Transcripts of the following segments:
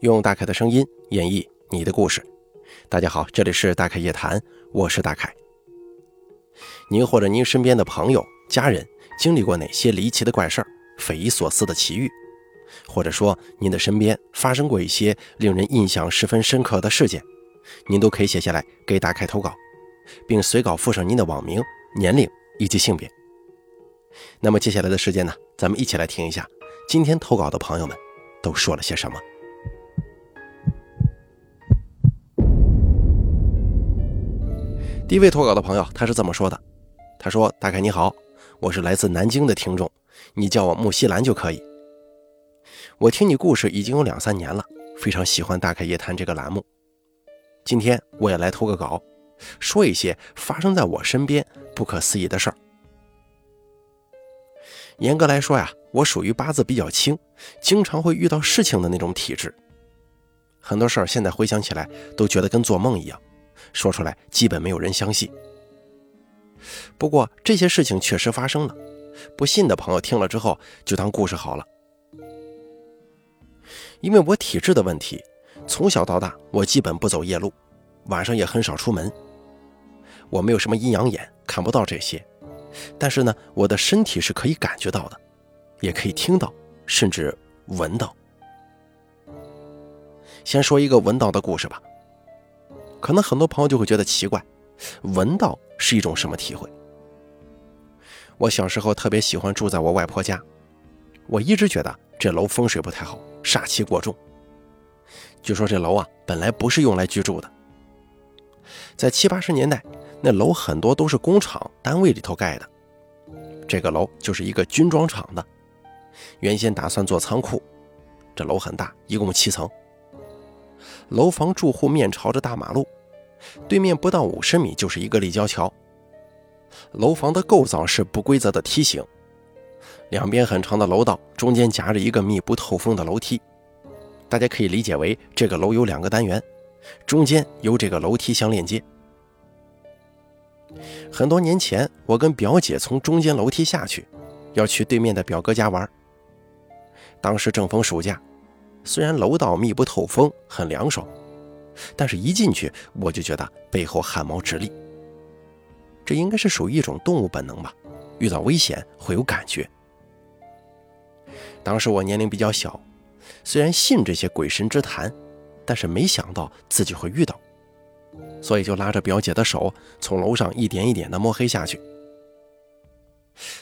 用大凯的声音演绎你的故事。大家好，这里是大凯夜谈，我是大凯。您或者您身边的朋友、家人经历过哪些离奇的怪事儿、匪夷所思的奇遇？或者说您的身边发生过一些令人印象十分深刻的事件，您都可以写下来给大凯投稿，并随稿附上您的网名、年龄以及性别。那么接下来的时间呢，咱们一起来听一下今天投稿的朋友们都说了些什么。第一位投稿的朋友，他是这么说的：“他说，大凯你好，我是来自南京的听众，你叫我木西兰就可以。我听你故事已经有两三年了，非常喜欢《大开夜谈》这个栏目。今天我也来投个稿，说一些发生在我身边不可思议的事儿。严格来说呀，我属于八字比较轻，经常会遇到事情的那种体质。很多事儿现在回想起来，都觉得跟做梦一样。”说出来基本没有人相信。不过这些事情确实发生了，不信的朋友听了之后就当故事好了。因为我体质的问题，从小到大我基本不走夜路，晚上也很少出门。我没有什么阴阳眼，看不到这些，但是呢，我的身体是可以感觉到的，也可以听到，甚至闻到。先说一个闻到的故事吧。可能很多朋友就会觉得奇怪，闻到是一种什么体会？我小时候特别喜欢住在我外婆家，我一直觉得这楼风水不太好，煞气过重。据说这楼啊本来不是用来居住的，在七八十年代，那楼很多都是工厂单位里头盖的，这个楼就是一个军装厂的，原先打算做仓库。这楼很大，一共七层。楼房住户面朝着大马路，对面不到五十米就是一个立交桥。楼房的构造是不规则的梯形，两边很长的楼道，中间夹着一个密不透风的楼梯。大家可以理解为这个楼有两个单元，中间由这个楼梯相连接。很多年前，我跟表姐从中间楼梯下去，要去对面的表哥家玩。当时正逢暑假。虽然楼道密不透风，很凉爽，但是一进去我就觉得背后汗毛直立。这应该是属于一种动物本能吧，遇到危险会有感觉。当时我年龄比较小，虽然信这些鬼神之谈，但是没想到自己会遇到，所以就拉着表姐的手从楼上一点一点的摸黑下去。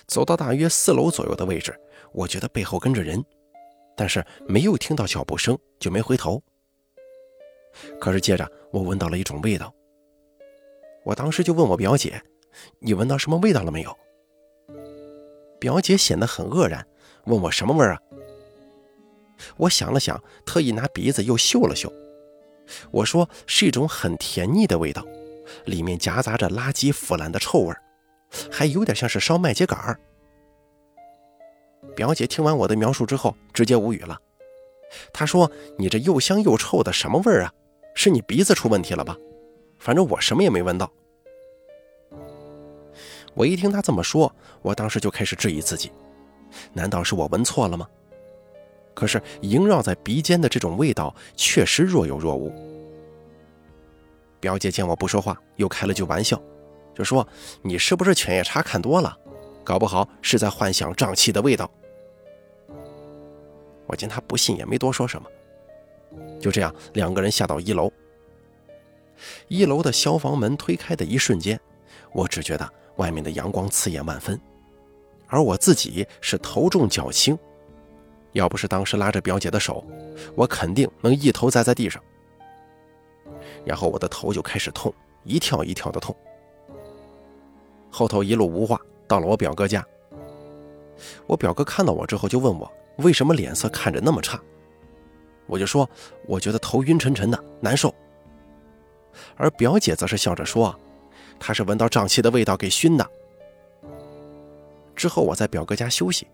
走到大约四楼左右的位置，我觉得背后跟着人。但是没有听到脚步声，就没回头。可是接着我闻到了一种味道，我当时就问我表姐：“你闻到什么味道了没有？”表姐显得很愕然，问我什么味儿啊？我想了想，特意拿鼻子又嗅了嗅，我说是一种很甜腻的味道，里面夹杂着垃圾腐烂的臭味儿还有点像是烧麦秸秆儿。表姐听完我的描述之后，直接无语了。她说：“你这又香又臭的什么味儿啊？是你鼻子出问题了吧？反正我什么也没闻到。”我一听她这么说，我当时就开始质疑自己：难道是我闻错了吗？可是萦绕在鼻尖的这种味道确实若有若无。表姐见我不说话，又开了句玩笑，就说：“你是不是犬夜叉看多了？”搞不好是在幻想瘴气的味道。我见他不信，也没多说什么。就这样，两个人下到一楼。一楼的消防门推开的一瞬间，我只觉得外面的阳光刺眼万分，而我自己是头重脚轻，要不是当时拉着表姐的手，我肯定能一头栽在地上。然后我的头就开始痛，一跳一跳的痛。后头一路无话。到了我表哥家，我表哥看到我之后就问我为什么脸色看着那么差，我就说我觉得头晕沉沉的难受，而表姐则是笑着说，她是闻到瘴气的味道给熏的。之后我在表哥家休息，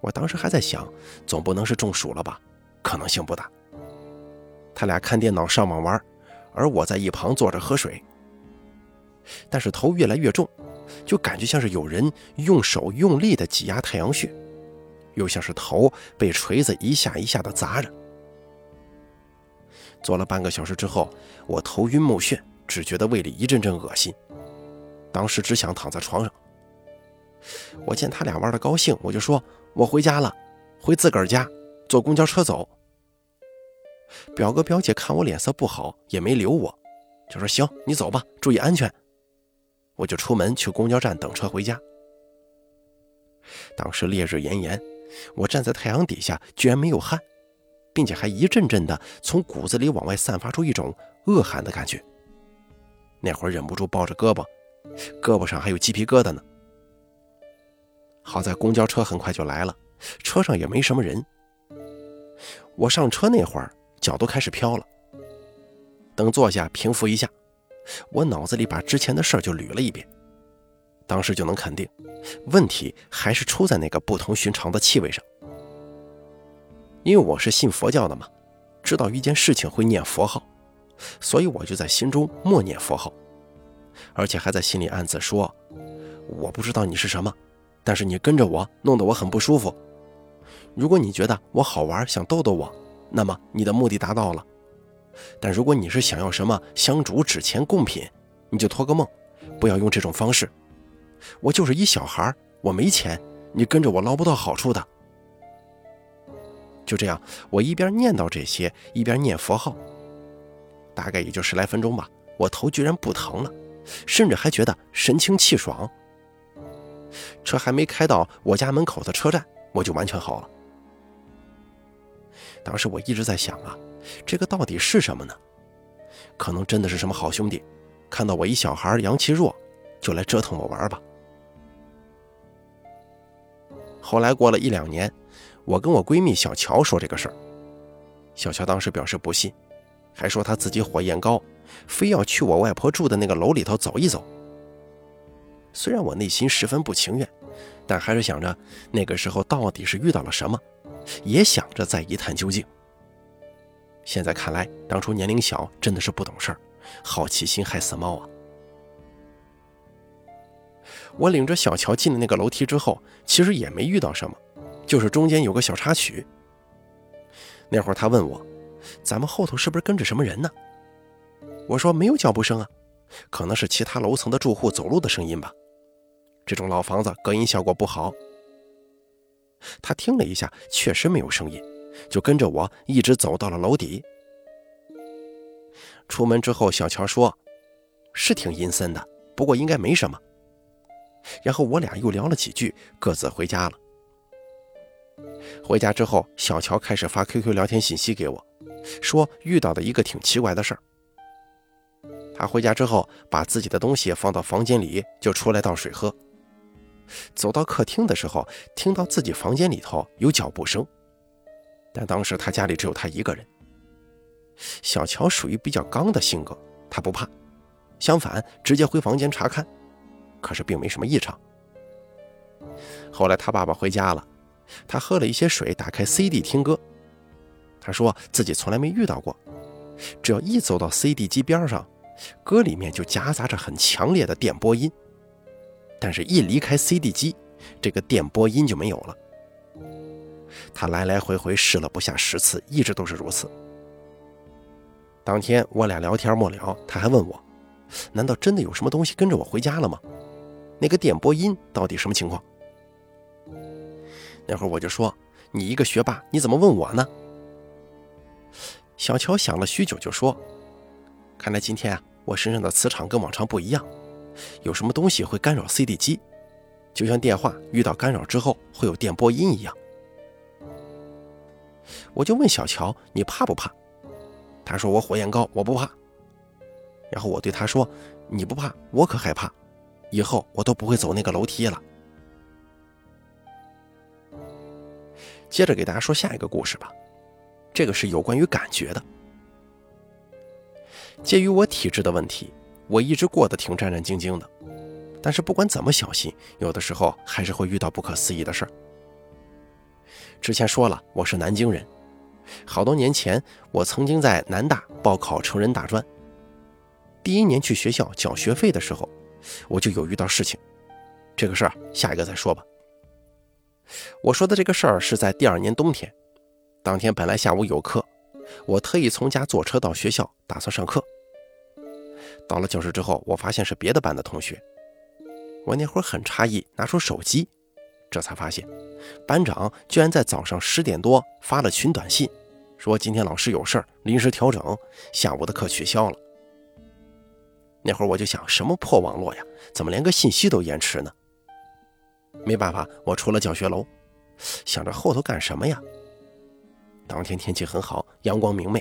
我当时还在想，总不能是中暑了吧，可能性不大。他俩看电脑上网玩，而我在一旁坐着喝水，但是头越来越重。就感觉像是有人用手用力的挤压太阳穴，又像是头被锤子一下一下的砸着。坐了半个小时之后，我头晕目眩，只觉得胃里一阵阵恶心，当时只想躺在床上。我见他俩玩的高兴，我就说：“我回家了，回自个儿家，坐公交车走。”表哥表姐看我脸色不好，也没留我，就说：“行，你走吧，注意安全。”我就出门去公交站等车回家。当时烈日炎炎，我站在太阳底下，居然没有汗，并且还一阵阵的从骨子里往外散发出一种恶寒的感觉。那会儿忍不住抱着胳膊，胳膊上还有鸡皮疙瘩呢。好在公交车很快就来了，车上也没什么人。我上车那会儿，脚都开始飘了。等坐下平复一下，我脑子里把之前的事儿就捋了一遍。当时就能肯定，问题还是出在那个不同寻常的气味上。因为我是信佛教的嘛，知道一件事情会念佛号，所以我就在心中默念佛号，而且还在心里暗自说：“我不知道你是什么。”但是你跟着我，弄得我很不舒服。如果你觉得我好玩，想逗逗我，那么你的目的达到了。但如果你是想要什么香烛纸钱贡品，你就托个梦，不要用这种方式。我就是一小孩，我没钱，你跟着我捞不到好处的。就这样，我一边念叨这些，一边念佛号。大概也就十来分钟吧，我头居然不疼了，甚至还觉得神清气爽。车还没开到我家门口的车站，我就完全好了。当时我一直在想啊，这个到底是什么呢？可能真的是什么好兄弟，看到我一小孩阳气弱，就来折腾我玩吧。后来过了一两年，我跟我闺蜜小乔说这个事儿，小乔当时表示不信，还说她自己火焰高，非要去我外婆住的那个楼里头走一走。虽然我内心十分不情愿，但还是想着那个时候到底是遇到了什么，也想着再一探究竟。现在看来，当初年龄小，真的是不懂事儿，好奇心害死猫啊！我领着小乔进了那个楼梯之后，其实也没遇到什么，就是中间有个小插曲。那会儿他问我：“咱们后头是不是跟着什么人呢？”我说：“没有脚步声啊，可能是其他楼层的住户走路的声音吧。”这种老房子隔音效果不好。他听了一下，确实没有声音，就跟着我一直走到了楼底。出门之后，小乔说：“是挺阴森的，不过应该没什么。”然后我俩又聊了几句，各自回家了。回家之后，小乔开始发 QQ 聊天信息给我，说遇到的一个挺奇怪的事儿。他回家之后，把自己的东西放到房间里，就出来倒水喝。走到客厅的时候，听到自己房间里头有脚步声，但当时他家里只有他一个人。小乔属于比较刚的性格，他不怕，相反直接回房间查看，可是并没什么异常。后来他爸爸回家了，他喝了一些水，打开 CD 听歌。他说自己从来没遇到过，只要一走到 CD 机边上，歌里面就夹杂着很强烈的电波音。但是，一离开 CD 机，这个电波音就没有了。他来来回回试了不下十次，一直都是如此。当天我俩聊天末了，他还问我：“难道真的有什么东西跟着我回家了吗？那个电波音到底什么情况？”那会儿我就说：“你一个学霸，你怎么问我呢？”小乔想了许久，就说：“看来今天啊，我身上的磁场跟往常不一样。”有什么东西会干扰 CD 机，就像电话遇到干扰之后会有电波音一样。我就问小乔：“你怕不怕？”他说：“我火焰高，我不怕。”然后我对他说：“你不怕，我可害怕。以后我都不会走那个楼梯了。”接着给大家说下一个故事吧，这个是有关于感觉的。鉴于我体质的问题。我一直过得挺战战兢兢的，但是不管怎么小心，有的时候还是会遇到不可思议的事儿。之前说了，我是南京人，好多年前我曾经在南大报考成人大专。第一年去学校缴学费的时候，我就有遇到事情，这个事儿下一个再说吧。我说的这个事儿是在第二年冬天，当天本来下午有课，我特意从家坐车到学校，打算上课。到了教室之后，我发现是别的班的同学。我那会儿很诧异，拿出手机，这才发现班长居然在早上十点多发了群短信，说今天老师有事儿，临时调整，下午的课取消了。那会儿我就想，什么破网络呀，怎么连个信息都延迟呢？没办法，我出了教学楼，想着后头干什么呀？当天天气很好，阳光明媚，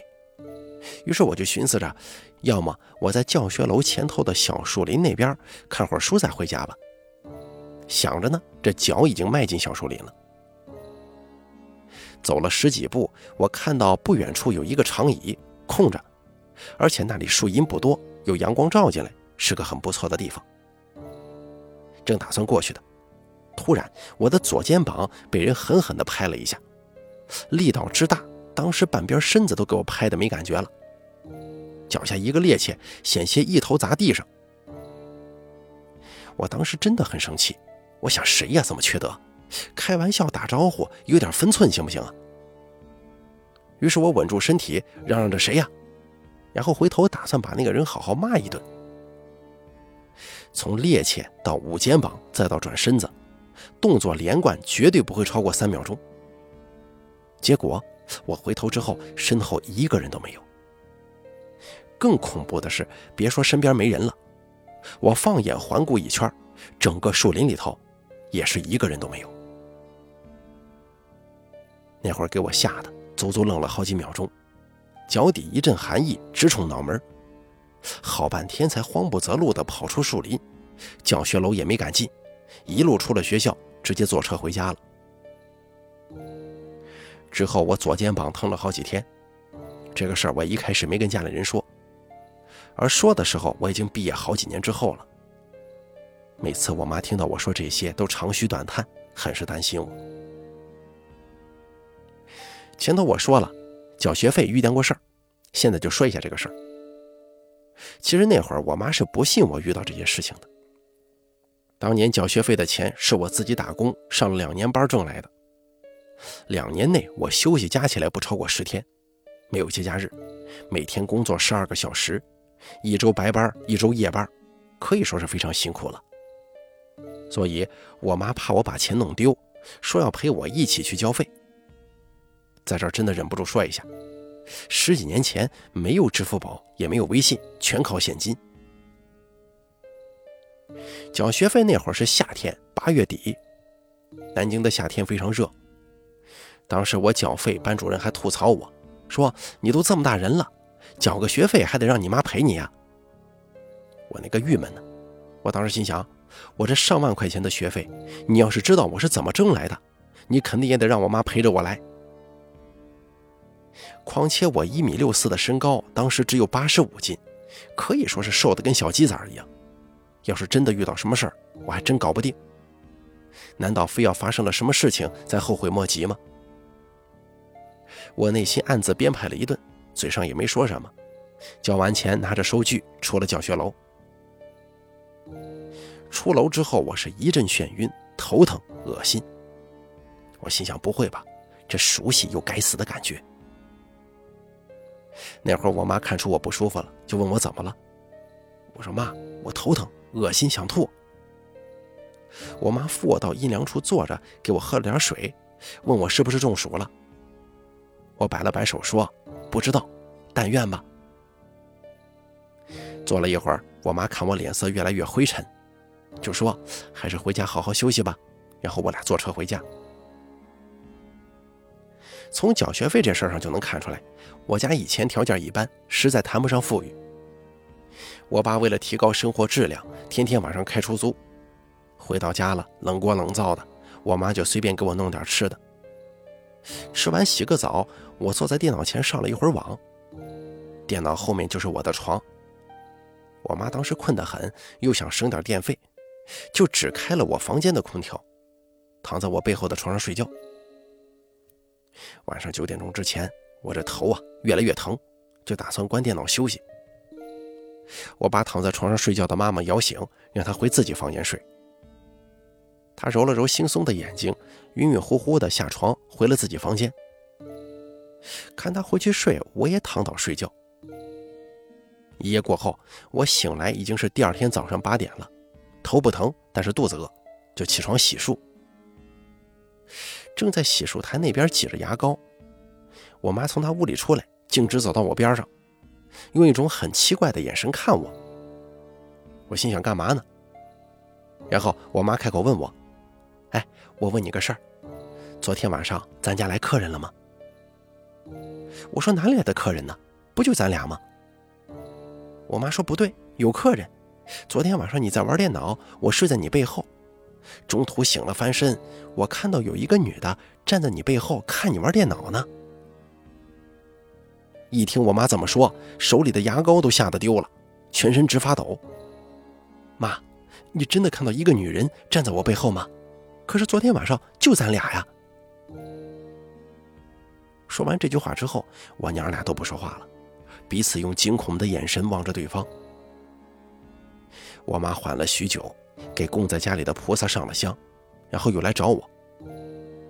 于是我就寻思着，要么我在教学楼前头的小树林那边看会儿书再回家吧。想着呢，这脚已经迈进小树林了。走了十几步，我看到不远处有一个长椅空着，而且那里树荫不多，有阳光照进来，是个很不错的地方。正打算过去的，突然我的左肩膀被人狠狠地拍了一下。力道之大，当时半边身子都给我拍的没感觉了，脚下一个趔趄，险些一头砸地上。我当时真的很生气，我想谁呀这么缺德，开玩笑打招呼有点分寸行不行啊？于是我稳住身体，嚷嚷着谁呀，然后回头打算把那个人好好骂一顿。从趔趄到捂肩膀，再到转身子，动作连贯，绝对不会超过三秒钟。结果我回头之后，身后一个人都没有。更恐怖的是，别说身边没人了，我放眼环顾一圈，整个树林里头也是一个人都没有。那会儿给我吓得足足愣了好几秒钟，脚底一阵寒意直冲脑门，好半天才慌不择路地跑出树林，教学楼也没敢进，一路出了学校，直接坐车回家了。之后我左肩膀疼了好几天，这个事儿我一开始没跟家里人说，而说的时候我已经毕业好几年之后了。每次我妈听到我说这些，都长吁短叹，很是担心我。前头我说了，缴学费遇见过事儿，现在就说一下这个事儿。其实那会儿我妈是不信我遇到这些事情的。当年缴学费的钱是我自己打工上了两年班挣来的。两年内，我休息加起来不超过十天，没有节假日，每天工作十二个小时，一周白班，一周夜班，可以说是非常辛苦了。所以，我妈怕我把钱弄丢，说要陪我一起去交费。在这儿真的忍不住说一下，十几年前没有支付宝，也没有微信，全靠现金。交学费那会儿是夏天，八月底，南京的夏天非常热。当时我缴费，班主任还吐槽我，说：“你都这么大人了，缴个学费还得让你妈陪你呀。”我那个郁闷呢！我当时心想，我这上万块钱的学费，你要是知道我是怎么挣来的，你肯定也得让我妈陪着我来。况且我一米六四的身高，当时只有八十五斤，可以说是瘦的跟小鸡仔一样。要是真的遇到什么事儿，我还真搞不定。难道非要发生了什么事情才后悔莫及吗？我内心暗自编排了一顿，嘴上也没说什么。交完钱，拿着收据出了教学楼。出楼之后，我是一阵眩晕、头疼、恶心。我心想：不会吧，这熟悉又该死的感觉。那会儿我妈看出我不舒服了，就问我怎么了。我说：妈，我头疼、恶心、想吐。我妈扶我到阴凉处坐着，给我喝了点水，问我是不是中暑了。我摆了摆手说：“不知道，但愿吧。”坐了一会儿，我妈看我脸色越来越灰沉，就说：“还是回家好好休息吧。”然后我俩坐车回家。从缴学费这事儿上就能看出来，我家以前条件一般，实在谈不上富裕。我爸为了提高生活质量，天天晚上开出租，回到家了冷锅冷灶的，我妈就随便给我弄点吃的。吃完洗个澡，我坐在电脑前上了一会儿网。电脑后面就是我的床。我妈当时困得很，又想省点电费，就只开了我房间的空调，躺在我背后的床上睡觉。晚上九点钟之前，我这头啊越来越疼，就打算关电脑休息。我把躺在床上睡觉的妈妈摇醒，让她回自己房间睡。她揉了揉惺忪的眼睛，晕晕乎乎的下床，回了自己房间。看她回去睡，我也躺倒睡觉。一夜过后，我醒来已经是第二天早上八点了，头不疼，但是肚子饿，就起床洗漱。正在洗漱台那边挤着牙膏，我妈从她屋里出来，径直走到我边上，用一种很奇怪的眼神看我。我心想干嘛呢？然后我妈开口问我：“哎，我问你个事儿，昨天晚上咱家来客人了吗？”我说：“哪里来的客人呢？不就咱俩吗？”我妈说：“不对，有客人。昨天晚上你在玩电脑，我睡在你背后，中途醒了翻身，我看到有一个女的站在你背后看你玩电脑呢。”一听我妈这么说，手里的牙膏都吓得丢了，全身直发抖。妈，你真的看到一个女人站在我背后吗？可是昨天晚上就咱俩呀。说完这句话之后，我娘俩都不说话了，彼此用惊恐的眼神望着对方。我妈缓了许久，给供在家里的菩萨上了香，然后又来找我。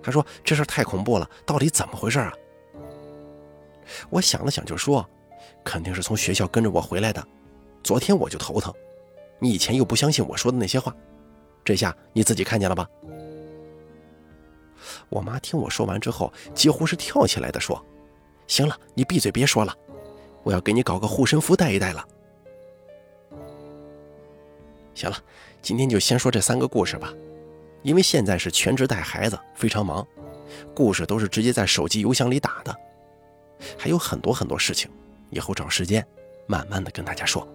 他说：“这事太恐怖了，到底怎么回事啊？”我想了想，就说：“肯定是从学校跟着我回来的。昨天我就头疼，你以前又不相信我说的那些话，这下你自己看见了吧？”我妈听我说完之后，几乎是跳起来的说：“行了，你闭嘴别说了，我要给你搞个护身符带一带了。”行了，今天就先说这三个故事吧，因为现在是全职带孩子，非常忙，故事都是直接在手机邮箱里打的，还有很多很多事情，以后找时间慢慢的跟大家说。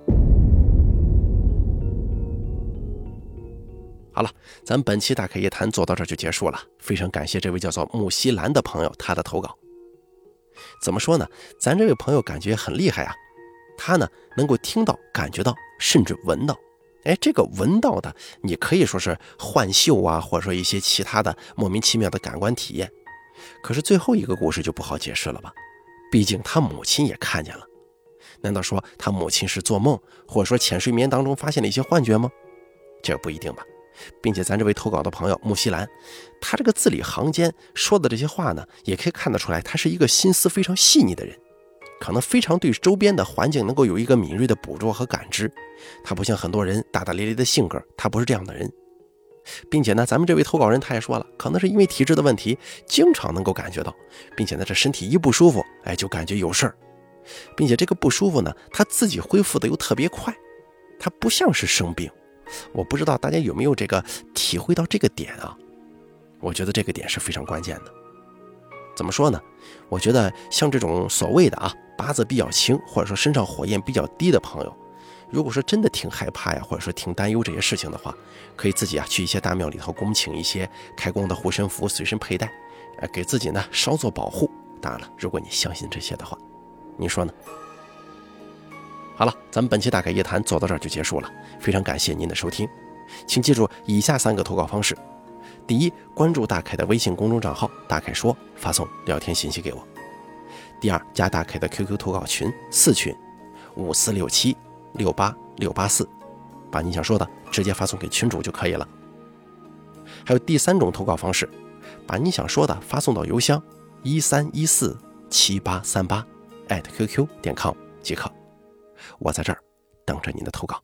好了，咱本期大开夜谈做到这就结束了。非常感谢这位叫做木西兰的朋友他的投稿。怎么说呢？咱这位朋友感觉很厉害啊，他呢能够听到、感觉到，甚至闻到。哎，这个闻到的，你可以说是幻嗅啊，或者说一些其他的莫名其妙的感官体验。可是最后一个故事就不好解释了吧？毕竟他母亲也看见了。难道说他母亲是做梦，或者说浅睡眠当中发现了一些幻觉吗？这不一定吧。并且咱这位投稿的朋友木西兰，他这个字里行间说的这些话呢，也可以看得出来，他是一个心思非常细腻的人，可能非常对周边的环境能够有一个敏锐的捕捉和感知。他不像很多人大大咧咧的性格，他不是这样的人。并且呢，咱们这位投稿人他也说了，可能是因为体质的问题，经常能够感觉到，并且呢，这身体一不舒服，哎，就感觉有事儿，并且这个不舒服呢，他自己恢复的又特别快，他不像是生病。我不知道大家有没有这个体会到这个点啊？我觉得这个点是非常关键的。怎么说呢？我觉得像这种所谓的啊八字比较轻，或者说身上火焰比较低的朋友，如果说真的挺害怕呀，或者说挺担忧这些事情的话，可以自己啊去一些大庙里头恭请一些开光的护身符随身佩戴，呃，给自己呢稍作保护。当然了，如果你相信这些的话，你说呢？好了，咱们本期大概夜谈做到这儿就结束了，非常感谢您的收听，请记住以下三个投稿方式：第一，关注大凯的微信公众账号“大凯说”，发送聊天信息给我；第二，加大凯的 QQ 投稿群四群五四六七六八六八四，把你想说的直接发送给群主就可以了。还有第三种投稿方式，把你想说的发送到邮箱一三一四七八三八艾特 @QQ 点 com 即可。我在这儿等着您的投稿。